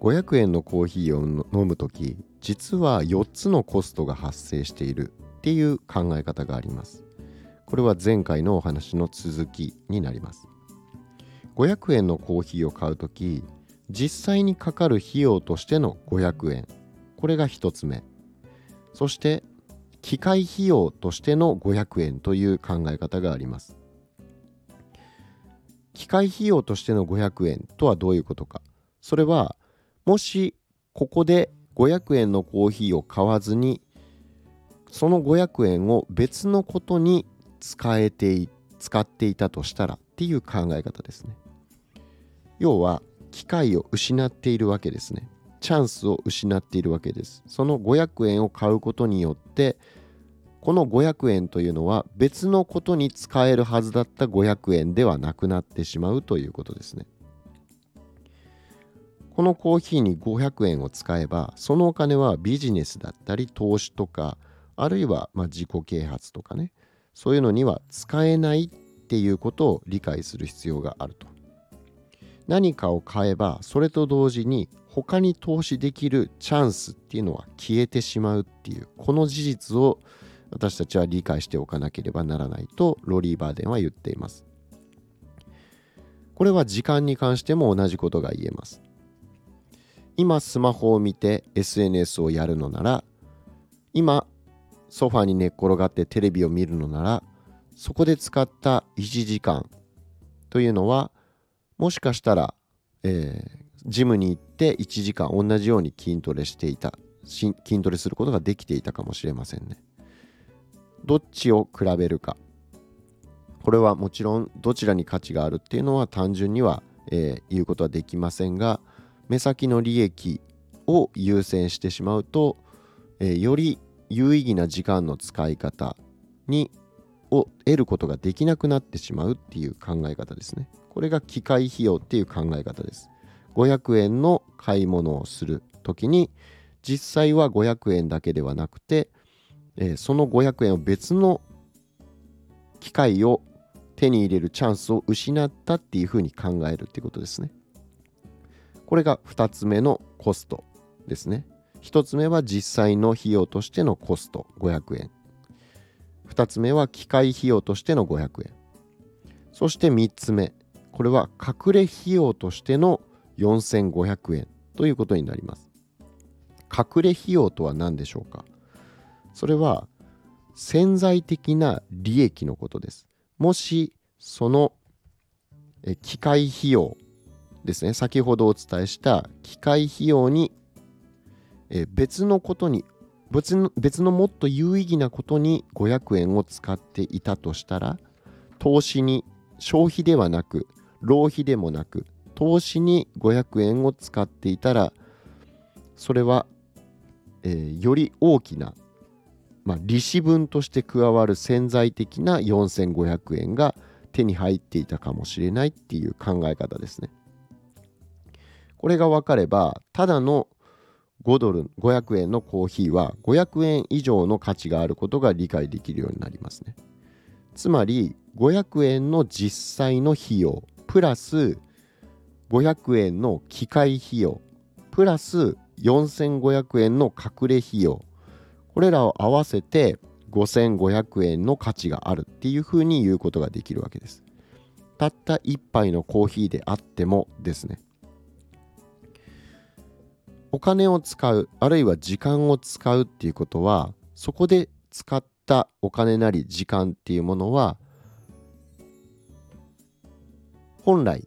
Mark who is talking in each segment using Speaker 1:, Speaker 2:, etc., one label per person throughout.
Speaker 1: 500円のコーヒーを飲む時実は4つのコストが発生しているっていう考え方があります。これは前回のお話の続きになります。500円のコーヒーを買う時実際にかかる費用としての500円。これが1つ目。そして機械費用としての500円という考え方があります。機械費用としての500円とはどういうことか。それはもしここで500円のコーヒーを買わずにその500円を別のことに使えて使っていたとしたらっていう考え方ですね。要は機会を失っているわけですね。チャンスを失っているわけです。その500円を買うことによってこの500円というのは別のことに使えるはずだった500円ではなくなってしまうということですね。このコーヒーに500円を使えばそのお金はビジネスだったり投資とかあるいはま自己啓発とかねそういうのには使えないっていうことを理解する必要があると。何かを買えばそれと同時に他に投資できるチャンスっていうのは消えてしまうっていうこの事実を私たちは理解しておかなければならないとロリー・バーデンは言っています。これは時間に関しても同じことが言えます。今スマホを見て SNS をやるのなら今ソファに寝っ転がってテレビを見るのならそこで使った1時間というのはもしかしたら、えー、ジムに行って1時間同じように筋トレしていた筋トレすることができていたかもしれませんね。どっちを比べるかこれはもちろんどちらに価値があるっていうのは単純には、えー、言うことはできませんが目先の利益を優先してしまうと、えー、より有意義な時間の使い方にを得ることができなくなってしまうっていう考え方ですね。これが機械費用っていう考え方です。500円の買い物をする時に実際は500円だけではなくて、えー、その500円を別の機械を手に入れるチャンスを失ったっていうふうに考えるっていうことですね。これが2つ目のコストですね。1つ目は実際の費用としてのコスト500円2つ目は機械費用としての500円そして3つ目これは隠れ費用としての4500円ということになります隠れ費用とは何でしょうか？それは潜在的な利益のことです。もしその機械費用ですね。先ほどお伝えした機械費用に別のことに別の別のもっと有意義なことに500円を使っていたとしたら投資に消費ではなく浪費でもなく投資に500円を使っていたらそれは、えー、より大きな、まあ、利子分として加わる潜在的な4500円が手に入っていたかもしれないっていう考え方ですね。これが分かればただの5ドル500円のコーヒーは500円以上の価値があることが理解できるようになりますねつまり500円の実際の費用プラス500円の機械費用プラス4500円の隠れ費用これらを合わせて5500円の価値があるっていうふうに言うことができるわけです。たった1杯のコーヒーであってもですね。お金を使うあるいは時間を使うっていうことはそこで使ったお金なり時間っていうものは本来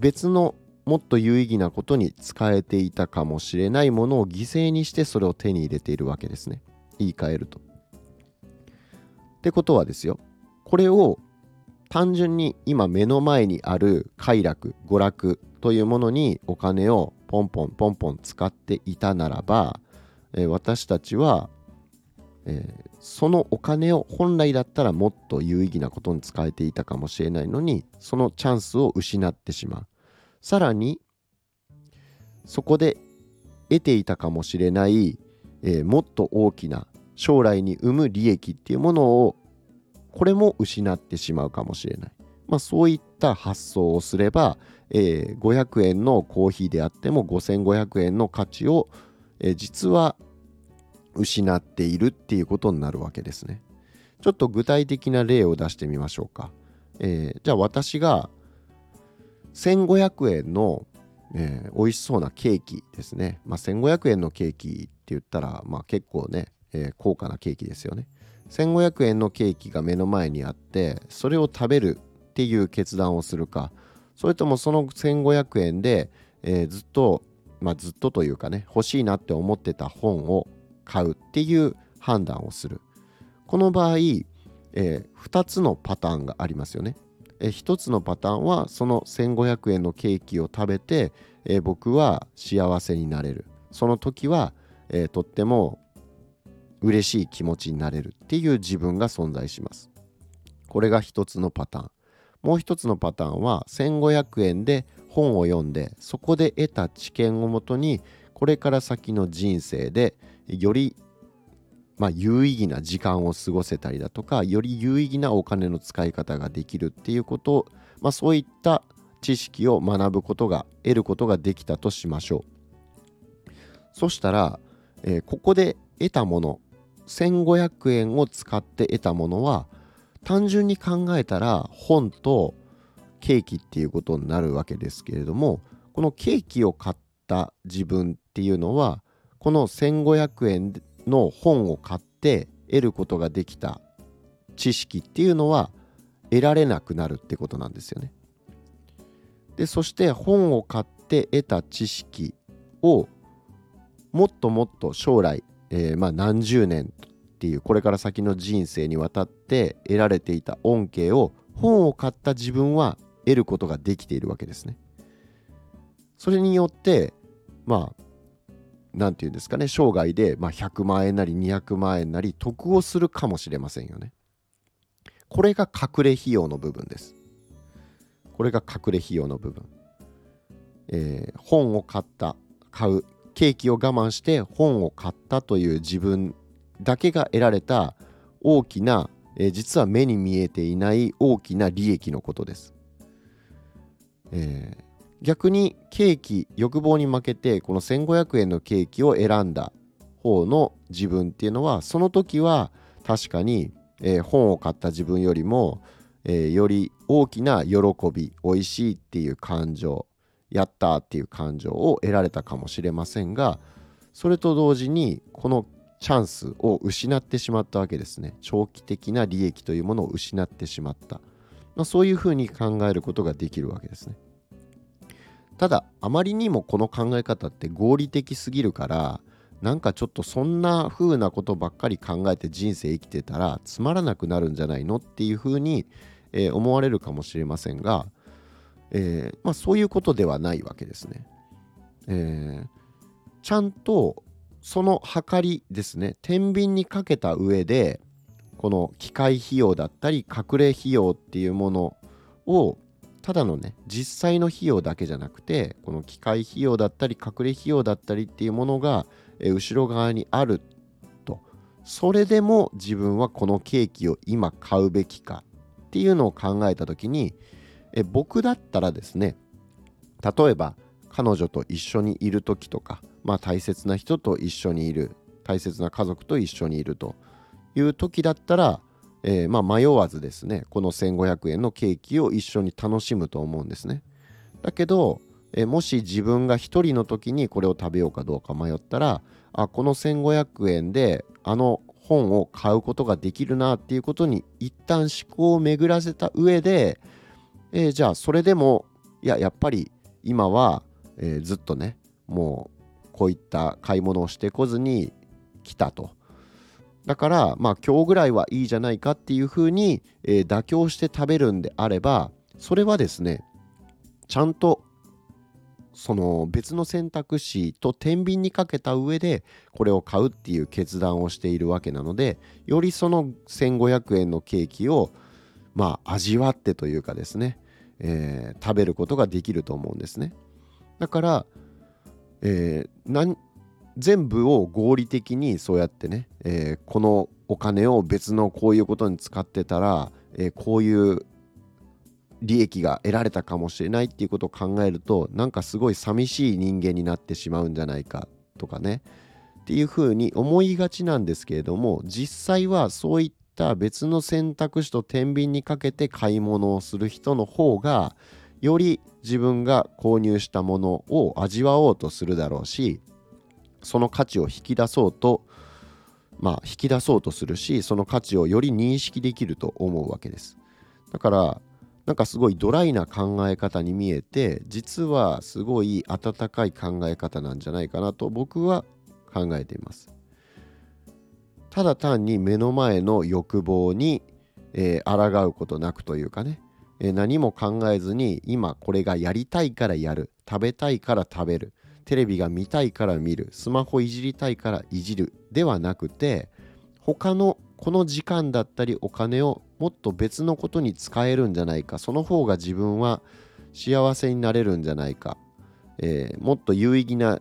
Speaker 1: 別のもっと有意義なことに使えていたかもしれないものを犠牲にしてそれを手に入れているわけですね。言い換えると。ってことはですよこれを単純に今目の前にある快楽娯楽というものにお金をポンポンポンポン使っていたならば、えー、私たちは、えー、そのお金を本来だったらもっと有意義なことに使えていたかもしれないのにそのチャンスを失ってしまうさらにそこで得ていたかもしれない、えー、もっと大きな将来に生む利益っていうものをこれも失ってしまうかもしれない、まあ、そういった発想をすれば、えー、500円のコーヒーであっても5500円の価値を、えー、実は失っているっていうことになるわけですね。ちょっと具体的な例を出してみましょうか。えー、じゃあ私が1500円の、えー、美味しそうなケーキですね。まあ、1500円のケーキって言ったら、まあ、結構ね、えー、高価なケーキですよね。1500円のケーキが目の前にあってそれを食べるっていう決断をするかそれともその1500円で、えー、ずっとまあずっとというかね欲しいなって思ってた本を買うっていう判断をするこの場合、えー、2つのパターンがありますよね、え、1つのパターンはその1500円のケーキを食べて、え、僕は幸せになれる。その時は、え、とっても嬉しい気持ちになれるっていう自分が存在します。これが1つのパターン。もう一つのパターンは1500円で本を読んでそこで得た知見をもとにこれから先の人生でよりまあ、有意義な時間を過ごせたりだとかより有意義なお金の使い方ができるっていうことまあ、そういった知識を学ぶことが得ることができたとしましょう。そしたら、えー、ここで得たもの1500円を使って得たものは単純に考えたら本とケーキっていうことになるわけですけれどもこのケーキを買った自分っていうのはこの1500円の本を買って得ることができた知識っていうのは得られなくなるってことなんですよね。でそして本を買って得た知識をもっともっと将来、えー、まあ何十年っていうこれから先の人生にわたって得られていた恩恵を本を買った自分は得ることができているわけですね。それによってまあ何て言うんですかね生涯で、ま、100万円なり200万円なり得をするかもしれませんよね。これが隠れ費用の部分です。これが隠れ費用の部分。えー、本を買った買うケーキを我慢して本を買ったという自分だけが得られた大きな、えー、実は目に見えていない大きな利益のことです。えー、逆にケーキ欲望に負けてこの1500円のケーキを選んだ方の自分っていうのはその時は確かに、えー、本を買った自分よりも、えー、より大きな喜び美味しいっていう感情やったっていう感情を得られたかもしれませんがそれと同時にこのチャンスを失ってしまったわけですね。長期的な利益というものを失ってしまった、まあ、そういうふうに考えることができるわけですね。ただあまりにもこの考え方って合理的すぎるからなんかちょっとそんな風なことばっかり考えて人生生きてたらつまらなくなるんじゃないのっていう風に、えー、思われるかもしれませんが、えー、まあ、そういうことではないわけですね。えー、ちゃんとその計りですね天秤にかけた上でこの機械費用だったり隠れ費用っていうものをただのね実際の費用だけじゃなくてこの機械費用だったり隠れ費用だったりっていうものがえ後ろ側にあると。それでも自分はこのケーキを今買うべきかっていうのを考えた時にえ僕だったらですね例えば彼女と一緒にいる時とかまあ、大切な人と一緒にいる大切な家族と一緒にいるという時だったら、えー、ま迷わずですねこの1500円のケーキを一緒に楽しむと思うんですねだけど、えー、もし自分が一人の時にこれを食べようかどうか迷ったらあこの1500円であの本を買うことができるなっていうことに一旦思考を巡らせた上で、えー、じゃあそれでもいややっぱり今は、え、ずっとねもうこういった買い物をしてこずに来たと。だからまあ今日ぐらいはいいじゃないかっていうふうに、えー、妥協して食べるんであればそれはですねちゃんとその別の選択肢と天秤にかけた上でこれを買うっていう決断をしているわけなのでよりその1500円のケーキをまあ味わってというかですね、えー、食べることができると思うんですね。だからえー、全部を合理的にそうやってね、えー、このお金を別のこういうことに使ってたら、えー、こういう利益が得られたかもしれないっていうことを考えるとなんかすごい寂しい人間になってしまうんじゃないかとかね。っていうふうに思いがちなんですけれども実際はそういった別の選択肢と天秤にかけて買い物をする人の方がより自分が購入したものを味わおうとするだろうしその価値を引き出そうとまあ引き出そうとするしその価値をより認識できると思うわけです。だからなんかすごいドライな考え方に見えて実はすごい温かい考え方なんじゃないかなと僕は考えています。ただ単に目の前の欲望に、えー、抗うことなくというかね、え、何も考えずに今これがやりたいからやる食べたいから食べるテレビが見たいから見るスマホいじりたいからいじるではなくて他のこの時間だったりお金をもっと別のことに使えるんじゃないかその方が自分は幸せになれるんじゃないか、えー、もっと有意義な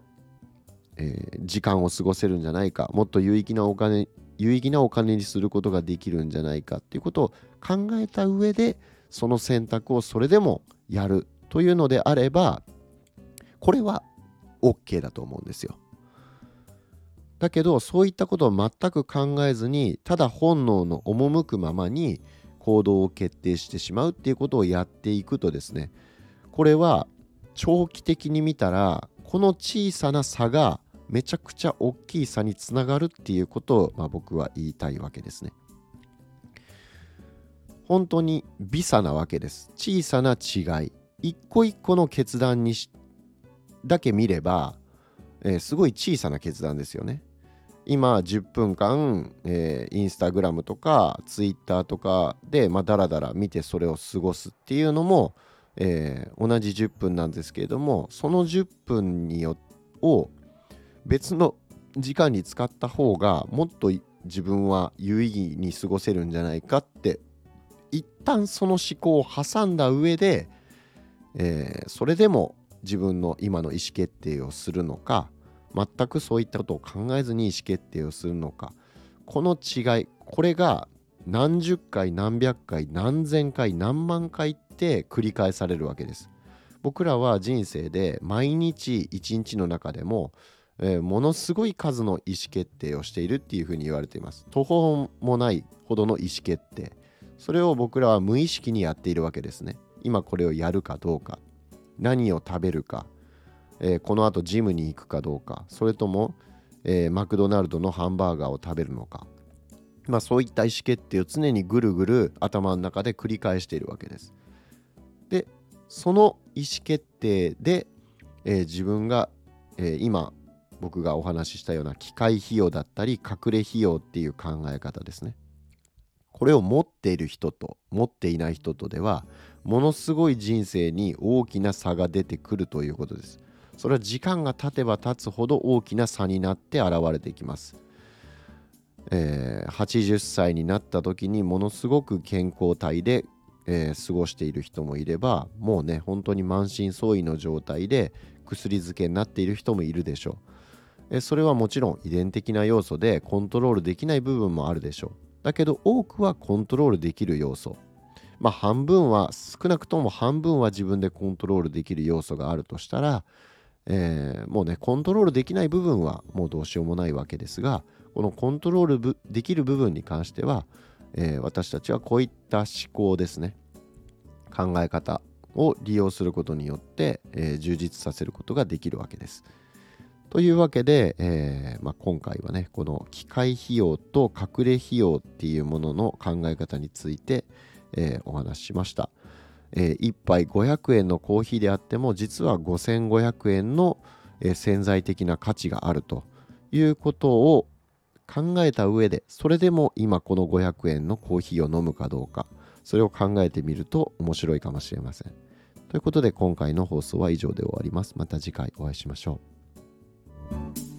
Speaker 1: えー、時間を過ごせるんじゃないかもっと有意義なお金有意義なお金にすることができるんじゃないかっていうことを考えた上でその選択をそれでもやるというのであればこれは OK だと思うんですよ。だけどそういったことを全く考えずにただ本能の赴くままに行動を決定してしまうっていうことをやっていくとですねこれは長期的に見たらこの小さな差がめちゃくちゃ大きい差につながるっていうことを、まあ、僕は言いたいわけですね。本当に微差なわけです。小さな違い。一個一個の決断にしだけ見れば、えー、すごい小さな決断ですよね。今10分間、えー、インスタグラムとかツイッターとかで、まあ、だらだら見てそれを過ごすっていうのも、えー、同じ10分なんですけれどもその10分によを別の時間に使った方がもっと自分は有意義に過ごせるんじゃないかって一旦その思考を挟んだ上で、えー、それでも自分の今の意思決定をするのか全くそういったことを考えずに意思決定をするのかこの違いこれが何十回何百回何千回何万回って繰り返されるわけです。僕らは人生で毎日一日の中でも、えー、ものすごい数の意思決定をしているっていうふうに言われています。途方もないほどの意思決定。それを僕らは無意識にやっているわけですね。今これをやるかどうか。何を食べるか、えー、このあとジムに行くかどうかそれとも、えー、マクドナルドのハンバーガーを食べるのかまあ、そういった意思決定を常にぐるぐる頭の中で繰り返しているわけです。でその意思決定で、えー、自分が、え、今僕がお話ししたような機械費用だったり隠れ費用っていう考え方ですね。これを持っている人と持っていない人とではものすごい人生に大きな差が出てくるということです。それは時間が経てば経つほど大きな差になって現れていきます。えー、80歳になった時にものすごく健康体で、えー、過ごしている人もいればもうね本当に満身創痍の状態で薬漬けになっている人もいるでしょう、えー、それはもちろん遺伝的な要素でコントロールできない部分もあるでしょうだけど多くはコントロールできる要素まあ半分は少なくとも半分は自分でコントロールできる要素があるとしたら、えー、もうねコントロールできない部分はもうどうしようもないわけですがこのコントロールできる部分に関しては、えー、私たちはこういった思考ですね考え方を利用することによって、えー、充実させることができるわけです。というわけで、えーまあ、今回はねこの機械費用と隠れ費用っていうものの考え方について、えー、お話ししました。えー、1杯500円のコーヒーであっても実は5500円の、えー、潜在的な価値があるということを考えた上でそれでも今この500円のコーヒーを飲むかどうかそれを考えてみると面白いかもしれません。ということで今回の放送は以上で終わります。また次回お会いしましょう。